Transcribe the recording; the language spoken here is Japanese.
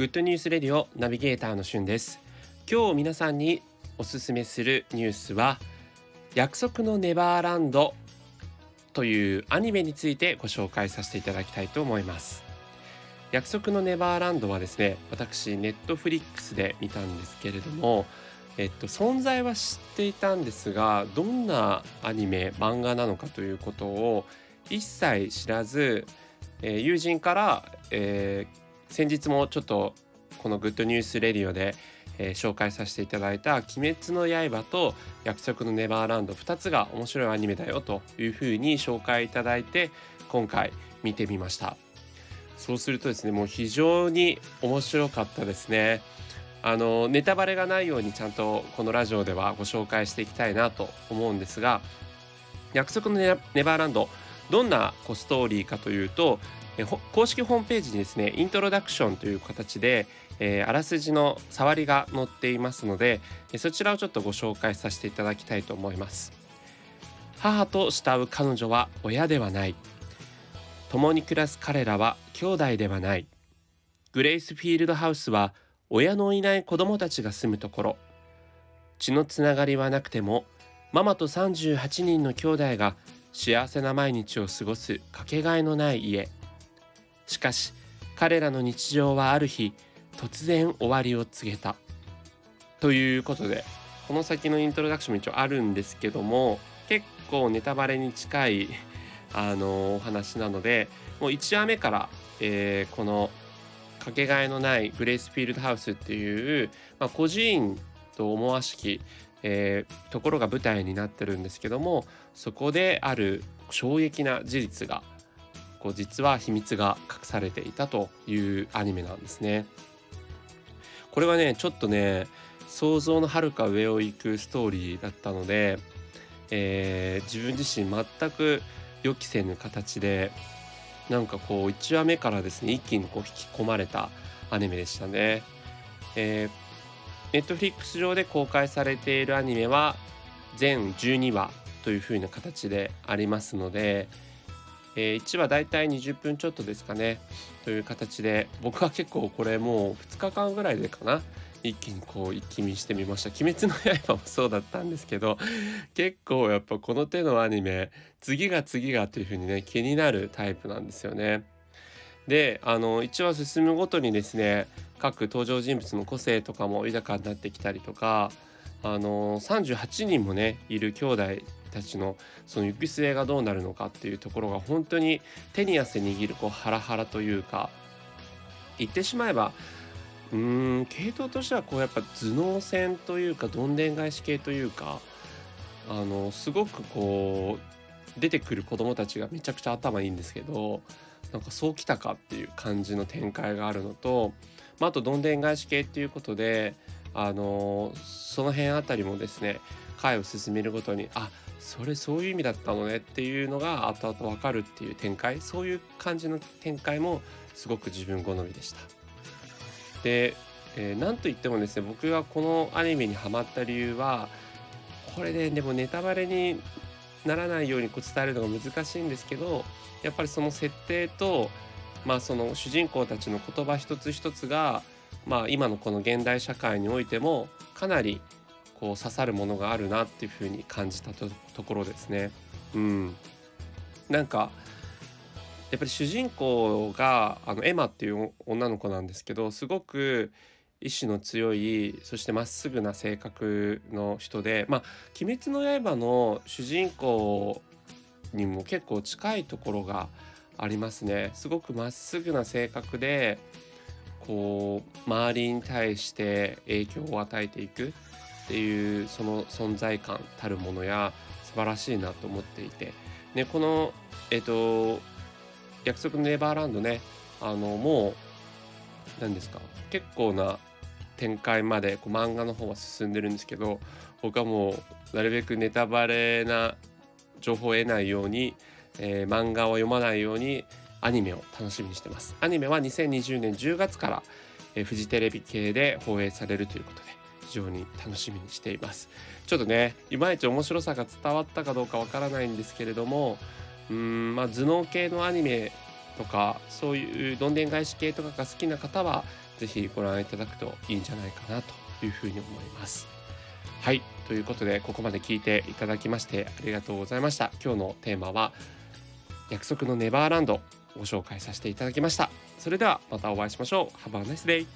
グッドニュースレディオナビゲーターのしゅんです。今日皆さんにおすすめするニュースは約束のネバーランドというアニメについてご紹介させていただきたいと思います。約束のネバーランドはですね私ネットフリックスで見たんですけれどもえっと、存在は知っていたんですがどんなアニメ漫画なのかということを一切知らず、えー、友人から、えー、先日もちょっとこのグッドニュースレディオで、えー、紹介させていただいた「鬼滅の刃」と「約束のネバーランド」2つが面白いアニメだよというふうに紹介いただいて今回見てみました。そうするとですねもう非常に面白かったですね。あのネタバレがないようにちゃんとこのラジオではご紹介していきたいなと思うんですが約束のネバーランドどんなストーリーかというとえ公式ホームページにですねイントロダクションという形で、えー、あらすじの触りが載っていますのでそちらをちょっとご紹介させていただきたいと思います。母と慕う彼女は親ではない。共に暮らす彼らは兄弟ではない。グレイスフィールドハウスは親のいない子供たちが住むところ。血のつながりはなくてもママと38人の兄弟が幸せな毎日を過ごすかけがえのない家。しかし彼らの日常はある日突然終わりを告げた。ということでこの先のイントロダクションも一応あるんですけども結構ネタバレに近いあのお話なのでもう1話目から、えー、このかけがえのないグレイスフィールドハウスっていう、まあ、孤児院と思わしき、えー、ところが舞台になってるんですけどもそこである衝撃な事実がこう実は秘密が隠されていたというアニメなんですね。これはねちょっとね想像のはるか上を行くストーリーだったので、えー、自分自身全く予期せぬ形でなんかこう1話目からですね一気にこう引き込まれたアニメでしたね。えー、ネットフリックス上で公開されているアニメは全12話という風な形でありますので、えー、1話だいたい20分ちょっとですかね。という形で僕は結構これもう2日間ぐらいでかな。一気にこう一気見してみました「鬼滅の刃」もそうだったんですけど結構やっぱこの手のアニメ次が次がという風にね気になるタイプなんですよね。であの1話進むごとにですね各登場人物の個性とかも豊かになってきたりとかあの38人もねいる兄弟たちのその行く末がどうなるのかっていうところが本当に手に汗握るこうハラハラというか言ってしまえばうーん系統としてはこうやっぱ頭脳戦というかどんでん返し系というかあのすごくこう出てくる子供たちがめちゃくちゃ頭いいんですけどなんかそうきたかっていう感じの展開があるのと、まあ、あとどんでん返し系っていうことであのその辺あたりもですね回を進めるごとにあそれそういう意味だったのねっていうのが後々わかるっていう展開そういう感じの展開もすごく自分好みでした。で、えー、なんといってもですね僕がこのアニメにハマった理由はこれで、ね、でもネタバレにならないようにこう伝えるのが難しいんですけどやっぱりその設定と、まあ、その主人公たちの言葉一つ一つが、まあ、今のこの現代社会においてもかなりこう刺さるものがあるなっていうふうに感じたところですね。うん、なんかやっぱり主人公があのエマっていう女の子なんですけどすごく意志の強いそしてまっすぐな性格の人でまあ「鬼滅の刃」の主人公にも結構近いところがありますね。すごくまっすぐな性格でこう周りに対して影響を与えていくっていうその存在感たるものや素晴らしいなと思っていて、ね、このえっ、と約束のネバーランドねあのもう何ですか？結構な展開までこう漫画の方は進んでるんですけど僕はもうなるべくネタバレな情報を得ないように、えー、漫画を読まないようにアニメを楽しみにしてます。アニメは2020年10月から、え、フジテレビ系で放映されるということで非常に楽しみにしています。ちょっとねいまいち面白さが伝わったかどうかわからないんですけれどもうんまあ頭脳系のアニメとかそういうどんでん返し系とかが好きな方は是非ご覧いただくといいんじゃないかなというふうに思います。はいということでここまで聞いていただきましてありがとうございました。今日のテーマは約束のネバーランド。ご紹介させていただきました。それではまたお会いしましょう。Have a nice day